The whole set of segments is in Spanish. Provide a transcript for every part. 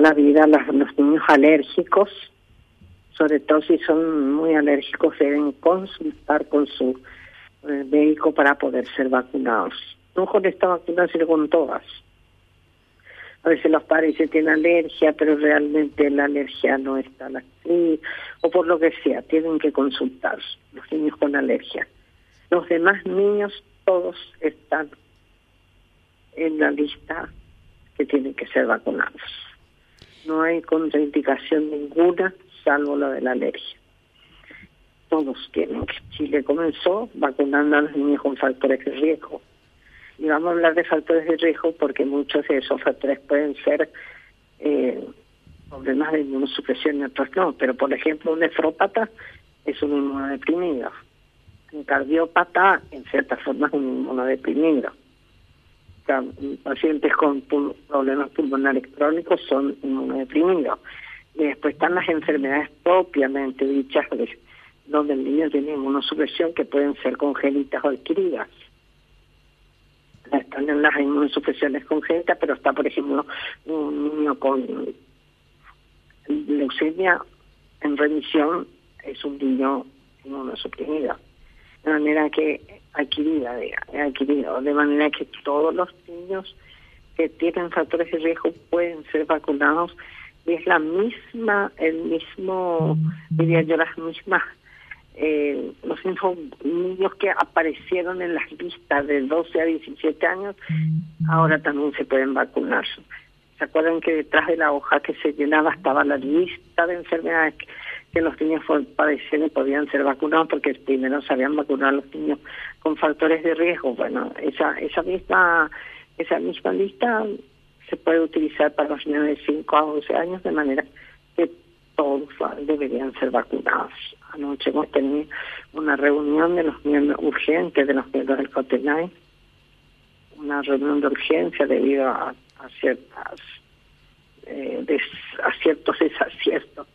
la vida los niños alérgicos, sobre todo si son muy alérgicos, deben consultar con su eh, médico para poder ser vacunados. No con esta vacuna, sino con todas. A veces los padres dicen tienen alergia, pero realmente la alergia no está así, o por lo que sea, tienen que consultar los niños con alergia. Los demás niños, todos están en la lista que tienen que ser vacunados. No hay contraindicación ninguna, salvo la de la alergia. Todos tienen que. Chile comenzó vacunando a los niños con factores de riesgo. Y vamos a hablar de factores de riesgo porque muchos de esos factores pueden ser eh, problemas de inmunosupresión y otros no. Pero, por ejemplo, un nefrópata es un inmunodeprimido. Un cardiópata, en cierta forma, es un inmunodeprimido pacientes con problemas pulmonares crónicos son inmunodeprimidos. Después están las enfermedades propiamente dichas, donde el niño tiene inmunosupresión que pueden ser congénitas o adquiridas. Están en las inmunosupresiones congénitas, pero está, por ejemplo, un niño con leucemia en remisión, es un niño inmunosuprimido. De manera que adquirida, de, adquirido, de manera que todos los niños que tienen factores de riesgo pueden ser vacunados y es la misma, el mismo, diría yo, las mismas, eh, los mismos niños que aparecieron en las listas de 12 a 17 años, ahora también se pueden vacunar. ¿Se acuerdan que detrás de la hoja que se llenaba estaba la lista de enfermedades que los niños padecían podían ser vacunados porque primero se habían vacunado a los niños con factores de riesgo. Bueno, esa esa misma esa misma lista se puede utilizar para los niños de 5 a 11 años de manera que todos deberían ser vacunados. Anoche hemos tenido una reunión de los miembros urgentes de los miembros del COTENAI, una reunión de urgencia debido a, ciertas eh, a ciertos desaciertos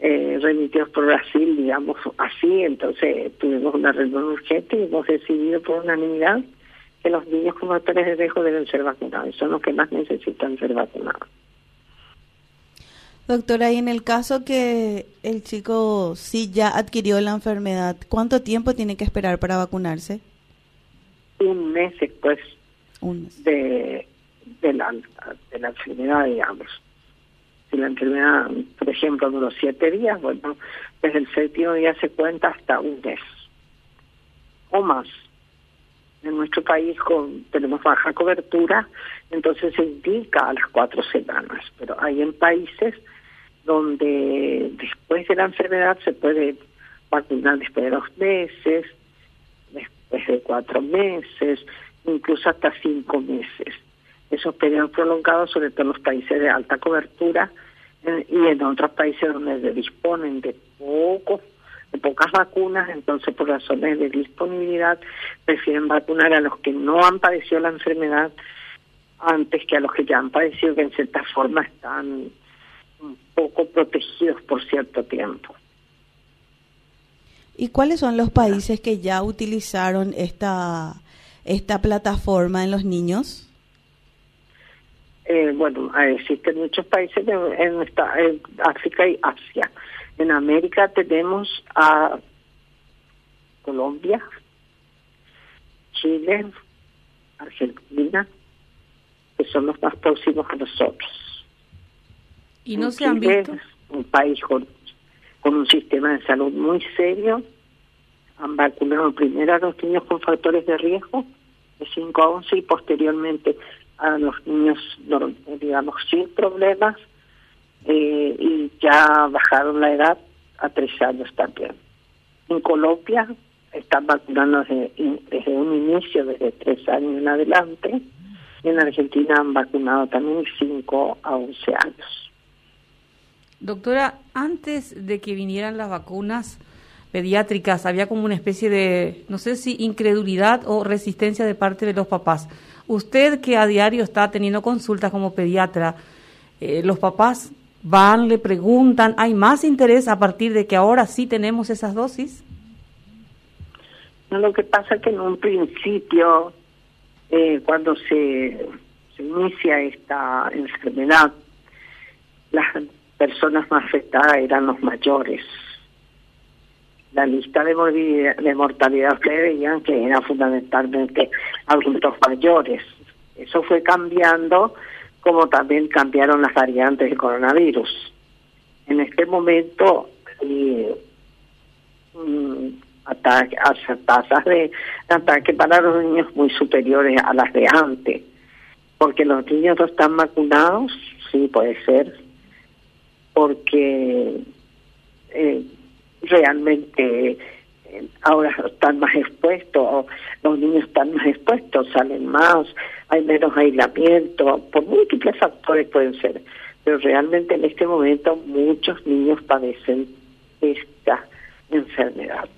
eh, remitidos por Brasil, digamos así. Entonces tuvimos una reunión urgente y hemos decidido por unanimidad que los niños con factores de riesgo deben ser vacunados. Son los que más necesitan ser vacunados. Doctora, y en el caso que el chico sí ya adquirió la enfermedad, ¿cuánto tiempo tiene que esperar para vacunarse? Un mes después De, de, la, de la enfermedad, digamos. Si la enfermedad, por ejemplo, duró siete días, bueno, desde el séptimo día se cuenta hasta un mes o más. En nuestro país con, tenemos baja cobertura, entonces se indica a las cuatro semanas, pero hay en países donde después de la enfermedad se puede vacunar después de dos meses, después de cuatro meses, incluso hasta cinco meses esos periodos prolongados, sobre todo en los países de alta cobertura eh, y en otros países donde disponen de pocos de pocas vacunas, entonces por razones de disponibilidad prefieren vacunar a los que no han padecido la enfermedad antes que a los que ya han padecido, que en cierta forma están un poco protegidos por cierto tiempo. ¿Y cuáles son los países que ya utilizaron esta, esta plataforma en los niños? Eh, bueno, existen muchos países en, esta, en África y Asia. En América tenemos a Colombia, Chile, Argentina, que son los más próximos a nosotros. ¿Y no se han visto? Un país con, con un sistema de salud muy serio. Han vacunado primero a los niños con factores de riesgo de 5 a 11 y posteriormente a los niños, digamos, sin problemas eh, y ya bajaron la edad a tres años también. En Colombia están vacunando desde, un inicio, desde tres años en adelante. En Argentina han vacunado también cinco a once años. Doctora, antes de que vinieran las vacunas pediátricas, había como una especie de, no sé si incredulidad o resistencia de parte de los papás. Usted que a diario está teniendo consultas como pediatra, eh, los papás van, le preguntan, ¿hay más interés a partir de que ahora sí tenemos esas dosis? Lo que pasa es que en un principio, eh, cuando se, se inicia esta enfermedad, las personas más afectadas eran los mayores. La lista de, mortalidad, de mortalidad ustedes veían que era fundamentalmente adultos mayores. Eso fue cambiando como también cambiaron las variantes del coronavirus. En este momento, eh, mm, tasas de ataque para los niños muy superiores a las de antes. Porque los niños no están vacunados, sí puede ser, porque eh, realmente eh, ahora están más expuestos, los niños están más expuestos, salen más, hay menos aislamiento, por múltiples factores pueden ser, pero realmente en este momento muchos niños padecen esta enfermedad.